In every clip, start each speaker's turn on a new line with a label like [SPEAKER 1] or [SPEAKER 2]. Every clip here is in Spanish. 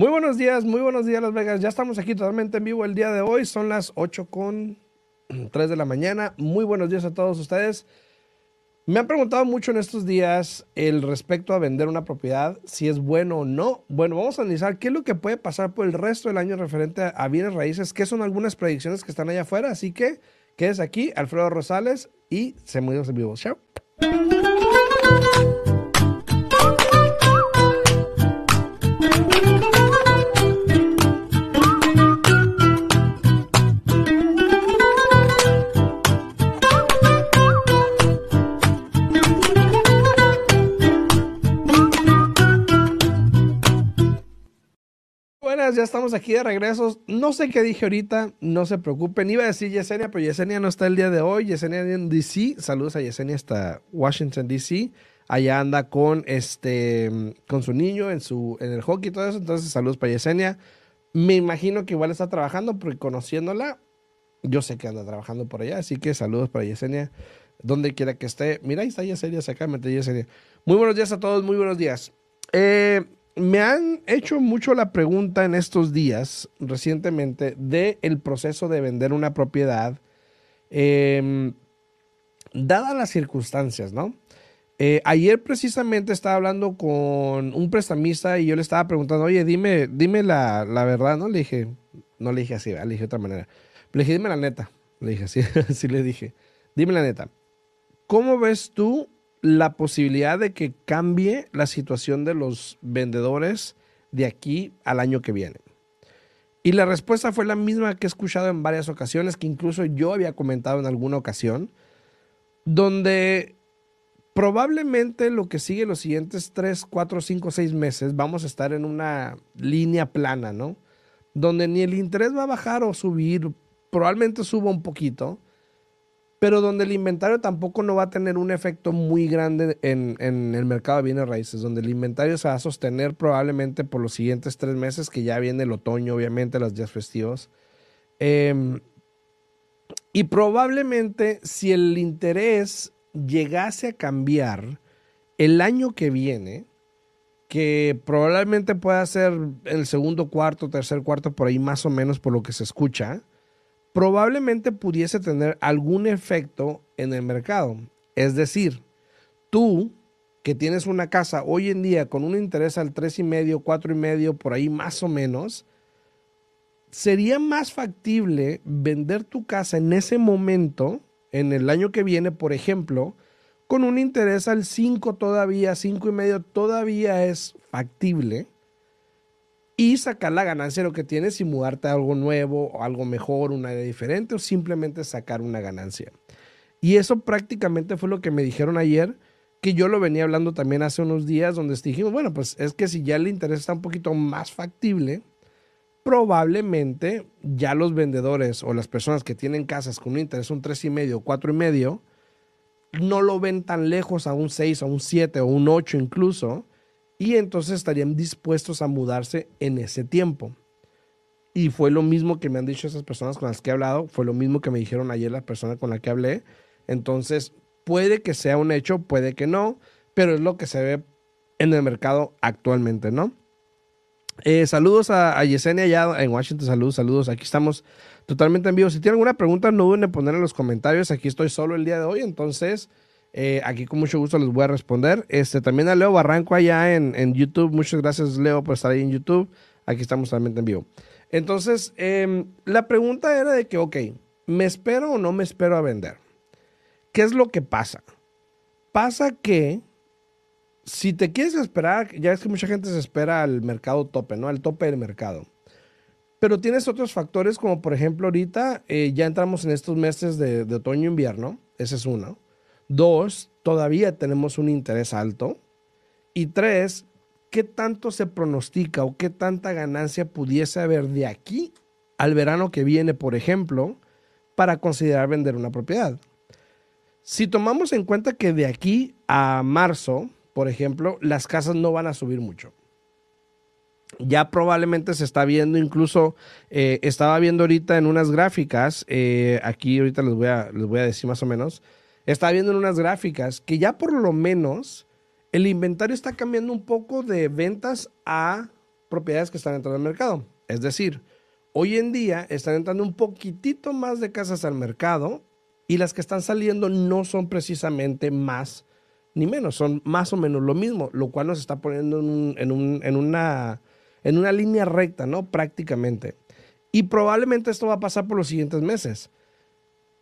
[SPEAKER 1] Muy buenos días, muy buenos días Las Vegas. Ya estamos aquí totalmente en vivo el día de hoy. Son las 8 con 3 de la mañana. Muy buenos días a todos ustedes. Me han preguntado mucho en estos días el respecto a vender una propiedad, si es bueno o no. Bueno, vamos a analizar qué es lo que puede pasar por el resto del año referente a bienes raíces, qué son algunas predicciones que están allá afuera. Así que quédese aquí, Alfredo Rosales, y se mueve en vivo. Chao. Ya estamos aquí de regreso. No sé qué dije ahorita, no se preocupen. Iba a decir Yesenia, pero Yesenia no está el día de hoy. Yesenia en DC. Saludos a Yesenia hasta Washington, DC. Allá anda con este con su niño en su en el hockey y todo eso. Entonces, saludos para Yesenia. Me imagino que igual está trabajando, porque conociéndola, yo sé que anda trabajando por allá. Así que saludos para Yesenia, donde quiera que esté. Mira, ahí está Yesenia, de Yesenia. Muy buenos días a todos, muy buenos días. Eh, me han hecho mucho la pregunta en estos días, recientemente, del el proceso de vender una propiedad, eh, dadas las circunstancias, ¿no? Eh, ayer precisamente estaba hablando con un prestamista y yo le estaba preguntando, oye, dime, dime la, la verdad, ¿no? Le dije, no le dije así, le dije de otra manera. Le dije, dime la neta. Le dije así, así le dije, dime la neta. ¿Cómo ves tú la posibilidad de que cambie la situación de los vendedores de aquí al año que viene? Y la respuesta fue la misma que he escuchado en varias ocasiones, que incluso yo había comentado en alguna ocasión, donde probablemente lo que sigue los siguientes 3, 4, 5, 6 meses vamos a estar en una línea plana, ¿no? Donde ni el interés va a bajar o subir, probablemente suba un poquito, pero donde el inventario tampoco no va a tener un efecto muy grande en, el mercado de bienes raíces, donde el inventario se va a sostener probablemente por los siguientes tres meses, que ya viene el otoño, obviamente, los días festivos. Em, y probablemente si el interés llegase a cambiar el año que viene, que probablemente pueda ser el segundo cuarto, tercer cuarto, por ahí más o menos por lo que se escucha, probablemente pudiese tener algún efecto en el mercado. Es decir, tú que tienes una casa hoy en día con un interés al tres y medio, cuatro y medio, por ahí más o menos, sería más factible vender tu casa en ese momento, en el año que viene, por ejemplo, con un interés al 5 todavía, cinco y medio todavía es factible y sacar la ganancia de lo que tienes y mudarte a algo nuevo o algo mejor, una idea diferente o simplemente sacar una ganancia. Y eso prácticamente fue lo que me dijeron ayer, que yo lo venía hablando también hace unos días, donde dijimos, bueno, pues es que si ya el interés está un poquito más factible, probablemente ya los vendedores o las personas que tienen casas con un interés un tres y medio, cuatro y medio, no lo ven tan lejos a un 6, a un 7 o un 8 incluso, y entonces estarían dispuestos a mudarse en ese tiempo. Y fue lo mismo que me han dicho esas personas con las que he hablado, fue lo mismo que me dijeron ayer la persona con la que hablé. Entonces, puede que sea un hecho, puede que no, pero es lo que se ve en el mercado actualmente, ¿no? Eh, saludos a, Yesenia allá en Washington, saludos, saludos, aquí estamos totalmente en vivo. Si tienen alguna pregunta, no duden en poner en los comentarios, aquí estoy solo el día de hoy, entonces eh, aquí con mucho gusto les voy a responder. Este, también a Leo Barranco allá en, en, YouTube. Muchas gracias, Leo, por estar ahí en YouTube. Aquí estamos totalmente en vivo. Entonces, em, la pregunta era de que, ok, ¿me espero o no me espero a vender? ¿Qué es lo que pasa? Pasa que si te quieres esperar, ya es que mucha gente se espera al mercado tope, ¿no? Al tope del mercado. Pero tienes otros factores como, por ejemplo, ahorita eh, ya entramos en estos meses de, de otoño-invierno. Ese es uno. Dos, todavía tenemos un interés alto. Y tres, ¿qué tanto se pronostica o qué tanta ganancia pudiese haber de aquí al verano que viene, por ejemplo, para considerar vender una propiedad? Si tomamos en cuenta que de aquí a marzo, por ejemplo, las casas no van a subir mucho. Ya probablemente se está viendo, incluso eh, estaba viendo ahorita en unas gráficas, eh, aquí ahorita les voy, a, les voy a decir más o menos, estaba viendo en unas gráficas que ya por lo menos el inventario está cambiando un poco de ventas a propiedades que están entrando al mercado. Es decir, hoy en día están entrando un poquitito más de casas al mercado y las que están saliendo no son precisamente más ni menos, son más o menos lo mismo, lo cual nos está poniendo en, una, en una línea recta, ¿no? Prácticamente. Y probablemente esto va a pasar por los siguientes meses.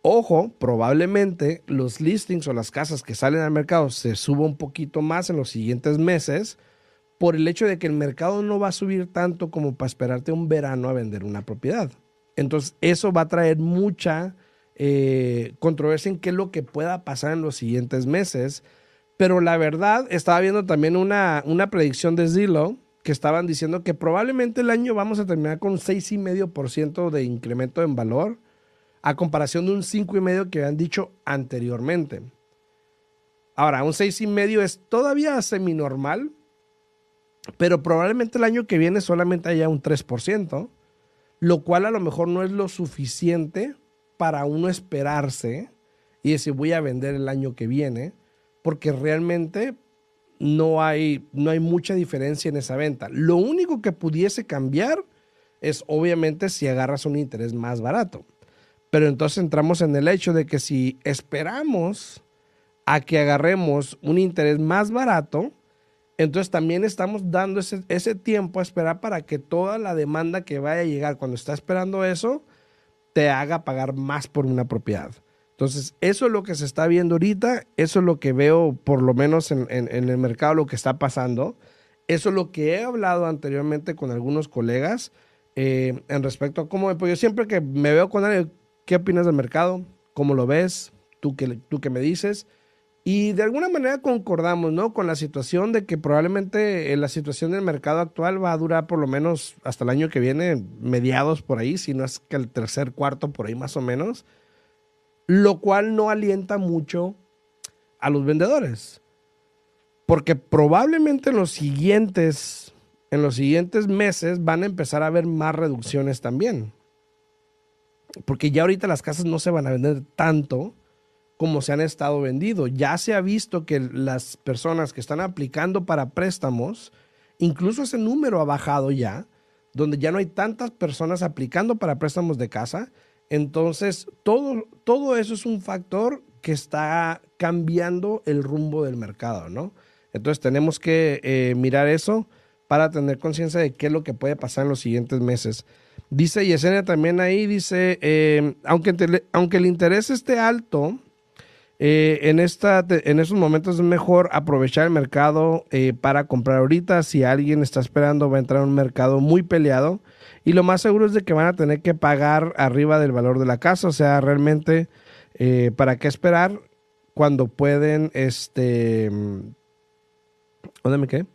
[SPEAKER 1] Ojo, probablemente los listings o las casas que salen al mercado se suba un poquito más en los siguientes meses por el hecho de que el mercado no va a subir tanto como para esperarte un verano a vender una propiedad. Entonces, eso va a traer mucha eh, controversia en qué es lo que pueda pasar en los siguientes meses. Pero la verdad, estaba viendo también una, una predicción de Zillow que estaban diciendo que probablemente el año vamos a terminar con un 6,5% de incremento en valor a comparación de un 5,5% que habían dicho anteriormente. Ahora, un 6,5% es todavía semi-normal, pero probablemente el año que viene solamente haya un 3%, lo cual a lo mejor no es lo suficiente para uno esperarse y decir voy a vender el año que viene, porque realmente no hay, no hay mucha diferencia en esa venta. Lo único que pudiese cambiar es obviamente si agarras un interés más barato. Pero entonces entramos en el hecho de que si esperamos a que agarremos un interés más barato, entonces también estamos dando ese, tiempo a esperar para que toda la demanda que vaya a llegar cuando está esperando eso, te haga pagar más por una propiedad. Entonces, eso es lo que se está viendo ahorita, eso es lo que veo por lo menos en, el mercado, lo que está pasando. Eso es lo que he hablado anteriormente con algunos colegas eh, en respecto a cómo, pues yo siempre que me veo con alguien, ¿qué opinas del mercado? ¿Cómo lo ves? ¿Tú qué, tú qué me dices? Y de alguna manera concordamos, ¿no? Con la situación de que probablemente eh, la situación del mercado actual va a durar por lo menos hasta el año que viene, mediados por ahí, si no es que el tercer cuarto por ahí más o menos, lo cual no alienta mucho a los vendedores. Porque probablemente en los siguientes, en los siguientes meses van a empezar a haber más reducciones también. Porque ya ahorita las casas no se van a vender tanto como se han estado vendiendo. Ya se ha visto que las personas que están aplicando para préstamos, incluso ese número ha bajado ya, donde ya no hay tantas personas aplicando para préstamos de casa. Entonces, todo, todo eso es un factor que está cambiando el rumbo del mercado, ¿no? Entonces tenemos que eh, mirar eso para tener conciencia de qué es lo que puede pasar en los siguientes meses. Dice Yesenia también ahí, dice, eh, aunque, aunque el interés esté alto, eh, en, esta, en estos momentos es mejor aprovechar el mercado eh, para comprar ahorita. Si alguien está esperando, va a entrar a un mercado muy peleado. Y lo más seguro es de que van a tener que pagar arriba del valor de la casa. O sea, realmente, eh, ¿para qué esperar cuando pueden, este... ¿Dónde me quedé?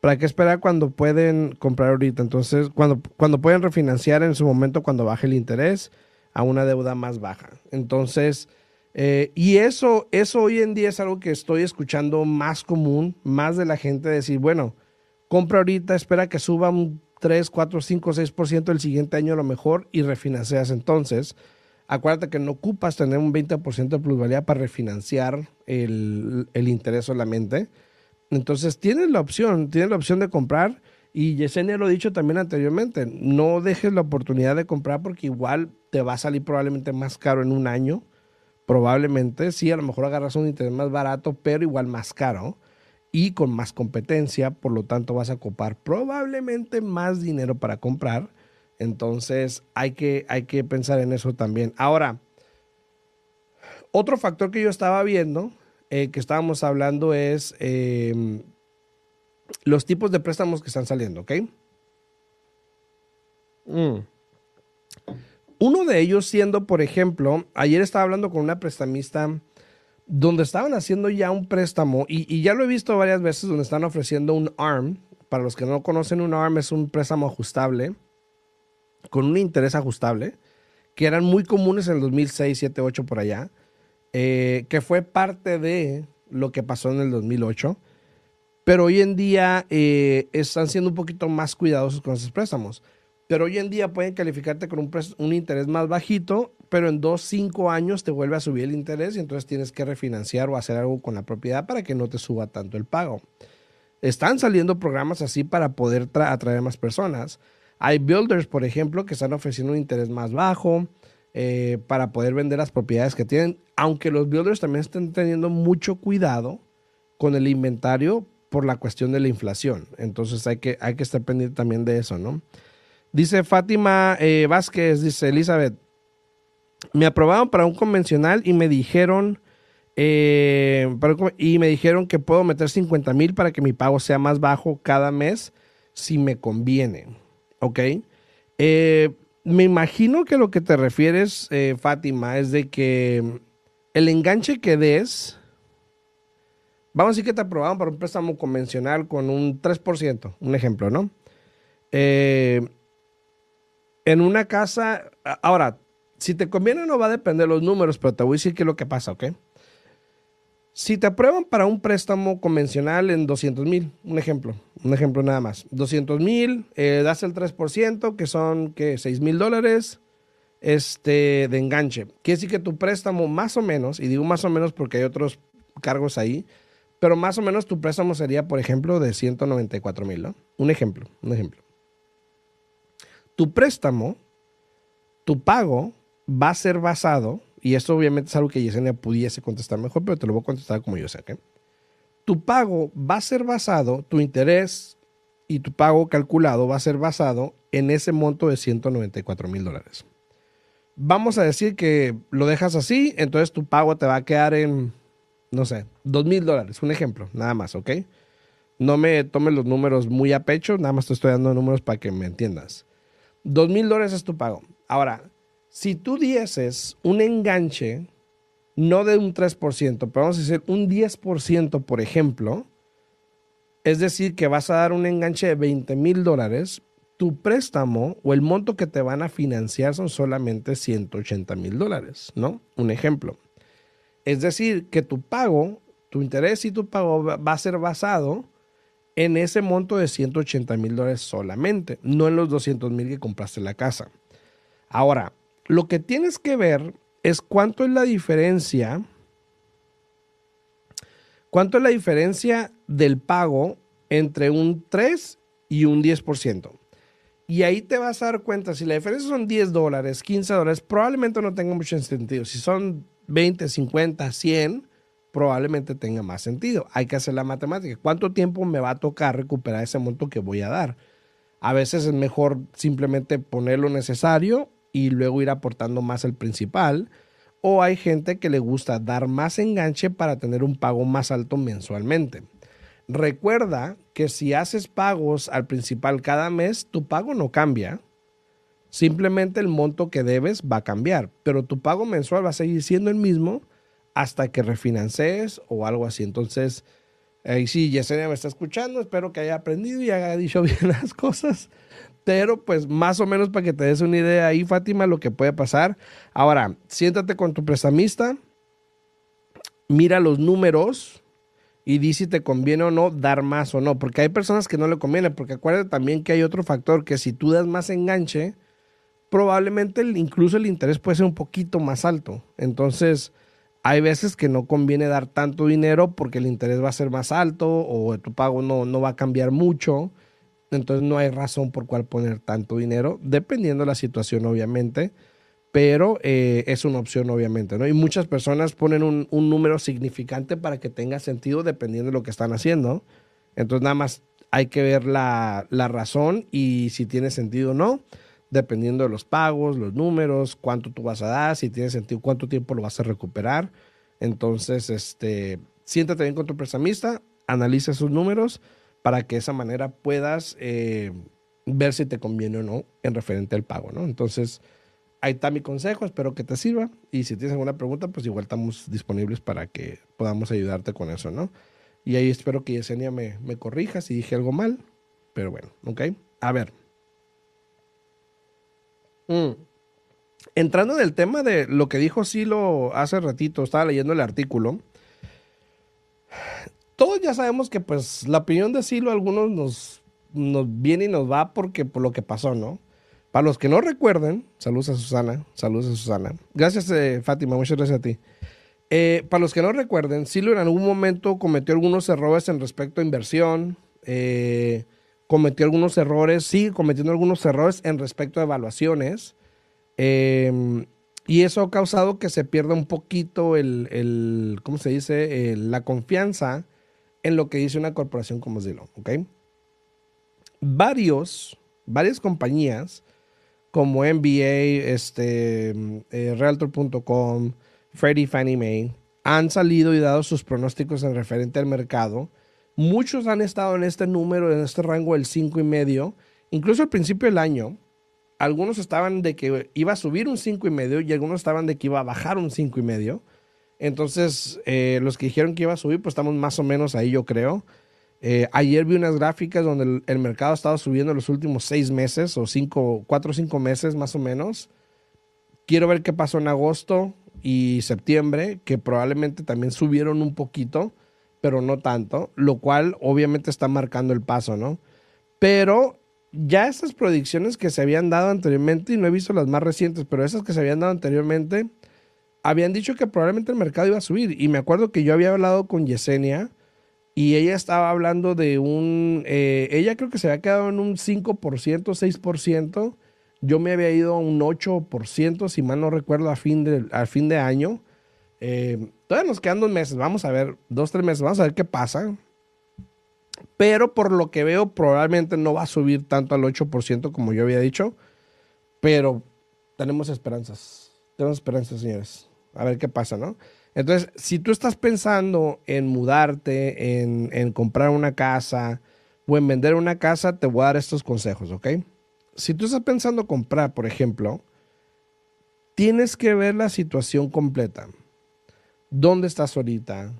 [SPEAKER 1] ¿Para qué esperar cuando pueden comprar ahorita? Entonces, cuando, cuando pueden refinanciar en su momento cuando baje el interés a una deuda más baja. Entonces, eh, y eso, eso hoy en día es algo que estoy escuchando más común, más de la gente decir, bueno, compra ahorita, espera que suba un 3, 4, 5, 6% el siguiente año a lo mejor y refinancias entonces. Acuérdate que no ocupas tener un 20% de plusvalía para refinanciar el, el, interés solamente. Entonces tienes la opción, tienes la opción de comprar. Y Yesenia lo ha dicho también anteriormente, no dejes la oportunidad de comprar porque igual te va a salir probablemente más caro en un año probablemente sí, a lo mejor agarras un interés más barato, pero igual más caro y con más competencia, por lo tanto vas a ocupar probablemente más dinero para comprar. Entonces hay que, hay que pensar en eso también. Ahora, otro factor que yo estaba viendo, eh, que estábamos hablando, es em, los tipos de préstamos que están saliendo, ¿ok? Mm. Uno de ellos siendo, por ejemplo, ayer estaba hablando con una prestamista donde estaban haciendo ya un préstamo y, ya lo he visto varias veces donde están ofreciendo un ARM. Para los que no conocen, un ARM es un préstamo ajustable con un interés ajustable que eran muy comunes en el 2006, 7, 8 por allá, eh, que fue parte de lo que pasó en el 2008. Pero hoy en día eh, están siendo un poquito más cuidadosos con esos préstamos pero hoy en día pueden calificarte con un, un interés más bajito, pero en dos, cinco años te vuelve a subir el interés y entonces tienes que refinanciar o hacer algo con la propiedad para que no te suba tanto el pago. Están saliendo programas así para poder atraer más personas. Hay builders, por ejemplo, que están ofreciendo un interés más bajo eh, para poder vender las propiedades que tienen, aunque los builders también están teniendo mucho cuidado con el inventario por la cuestión de la inflación. Entonces hay que, hay que estar pendiente también de eso, ¿no? Dice Fátima eh, Vázquez, dice Elizabeth, me aprobaron para un convencional y me dijeron eh, y me dijeron que puedo meter 50 mil para que mi pago sea más bajo cada mes si me conviene. ¿Ok? Eh, me imagino que lo que te refieres, eh, Fátima, es de que el enganche que des, vamos a decir que te aprobaron para un préstamo convencional con un 3%, un ejemplo, ¿no? en una casa, ahora, si te conviene no va a depender de los números, pero te voy a decir qué es lo que pasa, ¿ok? Si te aprueban para un préstamo convencional en 200 mil, un ejemplo, un ejemplo nada más, 200 mil, eh, das el 3%, que son, ¿qué? 6 mil dólares este, de enganche. Quiere decir que tu préstamo más o menos, y digo más o menos porque hay otros cargos ahí, pero más o menos tu préstamo sería, por ejemplo, de 194 mil, ¿no? Un ejemplo, un ejemplo. Tu préstamo, tu pago va a ser basado y esto obviamente es algo que Yesenia pudiese contestar mejor, pero te lo voy a contestar como yo sé. Tu pago va a ser basado, tu interés y tu pago calculado va a ser basado en ese monto de 194 mil dólares. Vamos a decir que lo dejas así, entonces tu pago te va a quedar en, no sé, 2 mil dólares, un ejemplo, nada más, ¿ok? No me tomes los números muy a pecho, nada más te estoy dando números para que me entiendas. 2 mil dólares es tu pago. Ahora, si tú dieses un enganche, no de un 3%, pero vamos a decir un 10%, por ejemplo, es decir, que vas a dar un enganche de 20 mil dólares, tu préstamo o el monto que te van a financiar son solamente 180 mil dólares, ¿no? Un ejemplo. Es decir, que tu pago, tu interés y tu pago va a ser basado en ese monto de 180 mil dólares solamente, no en los 200 mil que compraste la casa. Ahora, lo que tienes que ver es cuánto es la diferencia, cuánto es la diferencia del pago entre un 3 y un 10%. Y ahí te vas a dar cuenta, si la diferencia son 10 dólares, 15 dólares, probablemente no tenga mucho sentido. Si son 20, 50, 100, probablemente tenga más sentido. Hay que hacer la matemática. ¿Cuánto tiempo me va a tocar recuperar ese monto que voy a dar? A veces es mejor simplemente poner lo necesario y luego ir aportando más al principal. O hay gente que le gusta dar más enganche para tener un pago más alto mensualmente. Recuerda que si haces pagos al principal cada mes, tu pago no cambia. Simplemente el monto que debes va a cambiar, pero tu pago mensual va a seguir siendo el mismo hasta que refinances o algo así. Entonces, ahí sí, Yesenia me está escuchando, espero que haya aprendido y haya dicho bien las cosas. Pero pues más o menos para que te des una idea ahí, Fátima, lo que puede pasar. Ahora, siéntate con tu prestamista, mira los números y di si te conviene o no dar más o no. Porque hay personas que no le conviene, porque acuérdate también que hay otro factor, que si tú das más enganche, probablemente incluso el interés puede ser un poquito más alto. Entonces, hay veces que no conviene dar tanto dinero porque el interés va a ser más alto o tu pago no, no va a cambiar mucho. Entonces no hay razón por cual poner tanto dinero, dependiendo de la situación, obviamente, pero eh, es una opción, obviamente, ¿no? Y muchas personas ponen un, número significante para que tenga sentido dependiendo de lo que están haciendo. Entonces nada más hay que ver la, la razón y si tiene sentido o no, dependiendo de los pagos, los números, cuánto tú vas a dar, si tiene sentido, cuánto tiempo lo vas a recuperar. Entonces, este, siéntate bien con tu prestamista, analiza sus números para que de esa manera puedas eh, ver si te conviene o no en referente al pago, ¿no? Entonces, ahí está mi consejo, espero que te sirva y si tienes alguna pregunta, pues igual estamos disponibles para que podamos ayudarte con eso, ¿no? Y ahí espero que Yesenia me, me corrija si dije algo mal, pero bueno, ¿ok? A ver. Mm. Entrando en el tema de lo que dijo Silo hace ratito, estaba leyendo el artículo todos ya sabemos que pues la opinión de Silo a algunos nos, nos viene y nos va porque por lo que pasó, ¿no? Para los que no recuerden, saludos a Susana, saludos a Susana. Gracias, eh, Fátima, muchas gracias a ti. Eh, para los que no recuerden, Silo en algún momento cometió algunos errores en respecto a inversión, eh, cometió algunos errores, sigue cometiendo algunos errores en respecto a evaluaciones. Em, y eso ha causado que se pierda un poquito el, ¿cómo se dice? la confianza en lo que dice una corporación como Zillow, ¿ok? Varios, varias compañías como NBA, este, eh, Realtor.com, Freddie Fannie Mae, han salido y dado sus pronósticos en referente al mercado. Muchos han estado en este número, en este rango del 5 y medio. Incluso al principio del año, algunos estaban de que iba a subir un 5 y medio y algunos estaban de que iba a bajar un 5 y medio. Entonces, eh, los que dijeron que iba a subir, pues estamos más o menos ahí, yo creo. Eh, ayer vi unas gráficas donde el, mercado ha estado subiendo los últimos seis meses o cinco, cuatro o cinco meses más o menos. Quiero ver qué pasó en agosto y septiembre, que probablemente también subieron un poquito, pero no tanto, lo cual obviamente está marcando el paso, ¿no? Pero ya esas predicciones que se habían dado anteriormente, y no he visto las más recientes, pero esas que se habían dado anteriormente, habían dicho que probablemente el mercado iba a subir. Y me acuerdo que yo había hablado con Yesenia y ella estaba hablando de un, eh, ella creo que se había quedado en un 5%, 6%. Yo me había ido a un 8%, si mal no recuerdo, a fin de, al fin de año. Eh, todavía nos quedan dos meses, vamos a ver, dos, tres meses, vamos a ver qué pasa. Pero por lo que veo, probablemente no va a subir tanto al 8% como yo había dicho. Pero tenemos esperanzas. Tenemos esperanzas, señores. A ver qué pasa, ¿no? Entonces, si tú estás pensando en mudarte, en, comprar una casa o en vender una casa, te voy a dar estos consejos, ¿ok? Si tú estás pensando comprar, por ejemplo, tienes que ver la situación completa. ¿Dónde estás ahorita?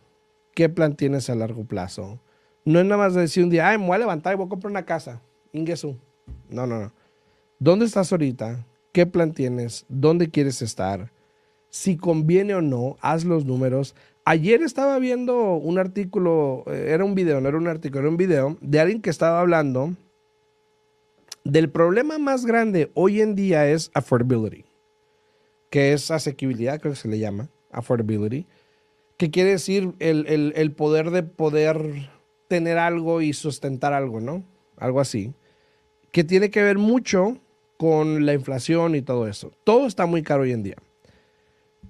[SPEAKER 1] ¿Qué plan tienes a largo plazo? No es nada más decir un día, ay, me voy a levantar y voy a comprar una casa. Ingesu. No, no, no. ¿Dónde estás ahorita? ¿Qué plan tienes? ¿Dónde quieres estar? Si conviene o no, haz los números. Ayer estaba viendo un artículo, eh, era un video, no era un artículo, era un video de alguien que estaba hablando del problema más grande hoy en día es affordability, que es asequibilidad, creo que se le llama, affordability, que quiere decir el, el poder de poder tener algo y sustentar algo, ¿no? Algo así, que tiene que ver mucho con la inflación y todo eso. Todo está muy caro hoy en día.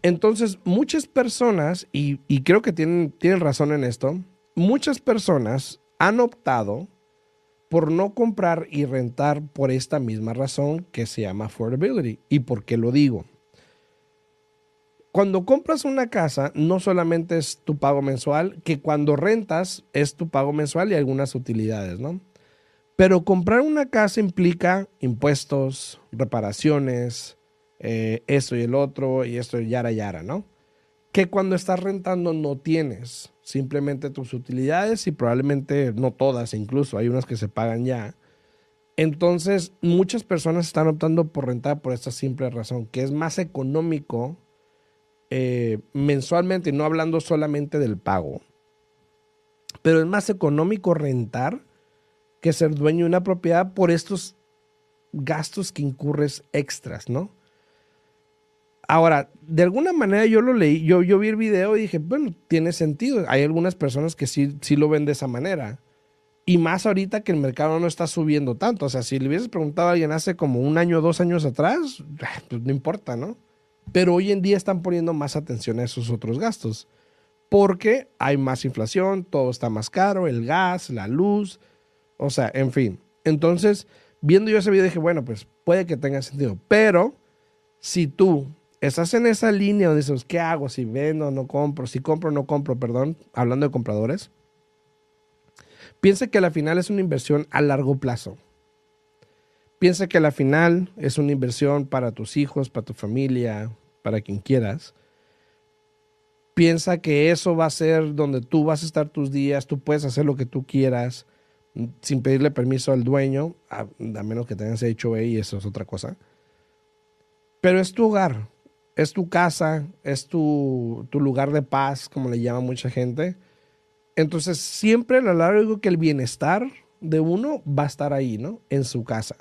[SPEAKER 1] Entonces, muchas personas, y, creo que tienen, tienen razón en esto, muchas personas han optado por no comprar y rentar por esta misma razón que se llama affordability. ¿Y por qué lo digo? Cuando compras una casa, no solamente es tu pago mensual, que cuando rentas es tu pago mensual y algunas utilidades, ¿no? Pero comprar una casa implica impuestos, reparaciones, eh, esto y el otro y esto y yara yara, ¿no? Que cuando estás rentando no tienes simplemente tus utilidades y probablemente no todas, incluso hay unas que se pagan ya. Entonces, muchas personas están optando por rentar por esta simple razón, que es más económico eh, mensualmente, no hablando solamente del pago, pero es más económico rentar que ser dueño de una propiedad por estos gastos que incurres extras, ¿no? Ahora, de alguna manera yo lo leí, yo, vi el video y dije, bueno, tiene sentido. Hay algunas personas que sí, sí lo ven de esa manera. Y más ahorita que el mercado no está subiendo tanto. O sea, si le hubieses preguntado a alguien hace como un año o dos años atrás, pues no importa, ¿no? Pero hoy en día están poniendo más atención a esos otros gastos. Porque hay más inflación, todo está más caro, el gas, la luz, o sea, en fin. Entonces, viendo yo ese video dije, bueno, pues puede que tenga sentido. Pero si tú estás en esa línea donde dices, ¿qué hago? Si vendo no compro, si compro no compro, perdón, hablando de compradores, piensa que la final es una inversión a largo plazo. Piensa que la final es una inversión para tus hijos, para tu familia, para quien quieras. Piensa que eso va a ser donde tú vas a estar tus días, tú puedes hacer lo que tú quieras sin pedirle permiso al dueño, a, menos que tengas hecho y eso es otra cosa. Pero es tu hogar, es tu casa, es tu, lugar de paz, como le llama mucha gente. Entonces, siempre a lo largo que el bienestar de uno va a estar ahí, ¿no? En su casa.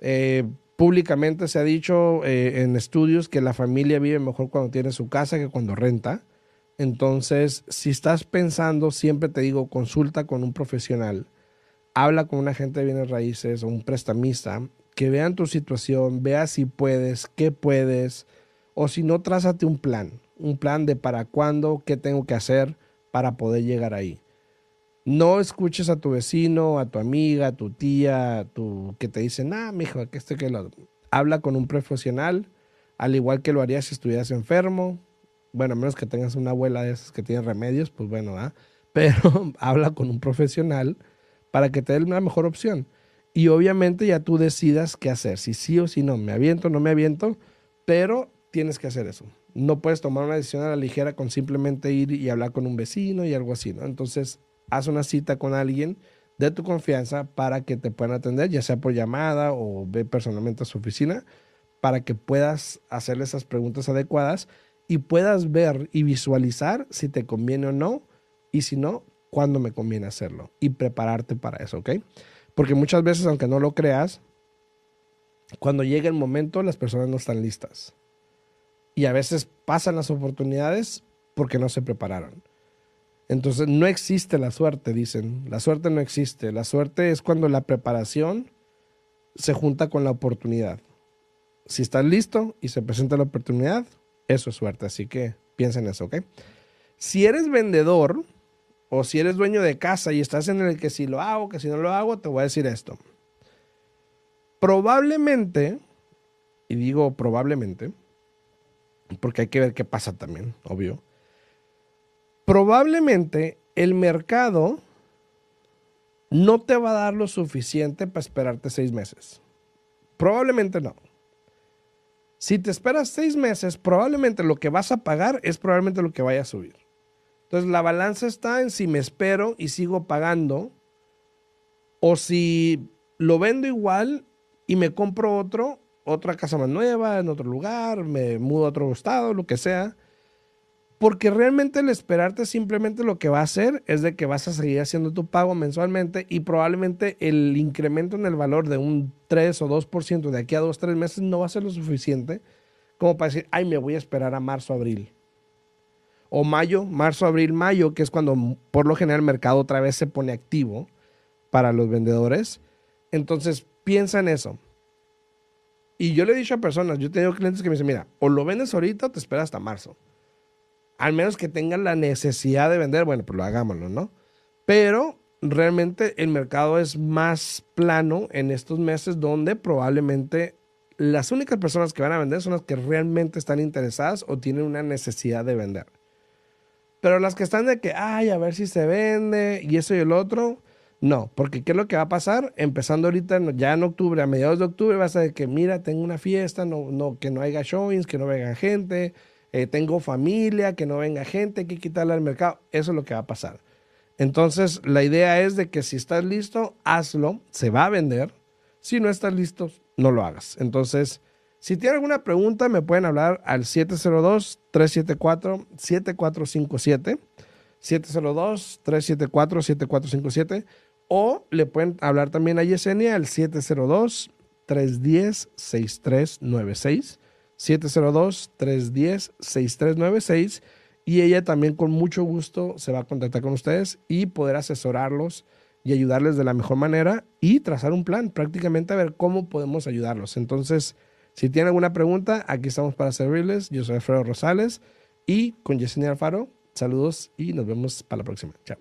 [SPEAKER 1] Eh, públicamente se ha dicho eh, en estudios que la familia vive mejor cuando tiene su casa que cuando renta. Entonces, si estás pensando, siempre te digo, consulta con un profesional, habla con un agente de bienes raíces o un prestamista, que vean tu situación, vea si puedes, qué puedes, o si no, trázate un plan, un plan de para cuándo, qué tengo que hacer para poder llegar ahí. No escuches a tu vecino, a tu amiga, a tu tía, a tu, que te dicen, ah, mijo, que este que lo. Habla con un profesional, al igual que lo harías si estuvieras enfermo. Bueno, a menos que tengas una abuela de esas que tiene remedios, pues bueno, ¿ah? Pero habla con un profesional para que te dé una mejor opción. Y obviamente ya tú decidas qué hacer, si sí o si no, me aviento, no me aviento, pero tienes que hacer eso. No puedes tomar una decisión a la ligera con simplemente ir y hablar con un vecino y algo así, ¿no? Entonces, haz una cita con alguien de tu confianza para que te puedan atender, ya sea por llamada o ve personalmente a su oficina, para que puedas hacerle esas preguntas adecuadas y puedas ver y visualizar si te conviene o no, y si no, cuándo me conviene hacerlo y prepararte para eso, ¿ok? Porque muchas veces, aunque no lo creas, cuando llega el momento, las personas no están listas. Y a veces pasan las oportunidades porque no se prepararon. Entonces no existe la suerte, dicen. La suerte no existe. La suerte es cuando la preparación se junta con la oportunidad. Si estás listo y se presenta la oportunidad, eso es suerte. Así que piensa en eso, ¿ok? Si eres vendedor o si eres dueño de casa y estás en el que si lo hago, que si no lo hago, te voy a decir esto. Probablemente, y digo probablemente, porque hay que ver qué pasa también, obvio probablemente el mercado no te va a dar lo suficiente para esperarte seis meses. Probablemente no. Si te esperas seis meses, probablemente lo que vas a pagar es probablemente lo que vaya a subir. Entonces la balanza está en si me espero y sigo pagando o si lo vendo igual y me compro otro, otra casa más nueva, en otro lugar, me mudo a otro estado, lo que sea porque realmente el esperarte simplemente lo que va a hacer es de que vas a seguir haciendo tu pago mensualmente y probablemente el incremento en el valor de un 3 o 2% de aquí a 2 3 meses no va a ser lo suficiente como para decir, ay, me voy a esperar a marzo, abril. O mayo, marzo, abril, mayo, que es cuando por lo general el mercado otra vez se pone activo para los vendedores. Entonces, piensa en eso. Y yo le he dicho a personas, yo he tenido clientes que me dicen, mira, o lo vendes ahorita o te esperas hasta marzo al menos que tengan la necesidad de vender, bueno, pues lo hagámoslo, ¿no? Pero realmente el mercado es más plano en estos meses donde probablemente las únicas personas que van a vender son las que realmente están interesadas o tienen una necesidad de vender. Pero las que están de que, ay, a ver si se vende y eso y el otro, no, porque ¿qué es lo que va a pasar? Empezando ahorita, ya en octubre, a mediados de octubre, vas a decir que, mira, tengo una fiesta, no, que no haya showings, que no venga gente, eh, tengo familia, que no venga gente, hay que quitarle al mercado. Eso es lo que va a pasar. Entonces, la idea es de que si estás listo, hazlo, se va a vender. Si no estás listo, no lo hagas. Entonces, si tienen alguna pregunta, me pueden hablar al 702-374-7457. 702-374-7457. O le pueden hablar también a Yesenia al 702-310-6396. 702-310-6396 y ella también con mucho gusto se va a contactar con ustedes y poder asesorarlos y ayudarles de la mejor manera y trazar un plan, prácticamente a ver cómo podemos ayudarlos. Entonces, si tienen alguna pregunta, aquí estamos para servirles. Yo soy Alfredo Rosales y con Yesenia Alfaro, saludos y nos vemos para la próxima. Chao.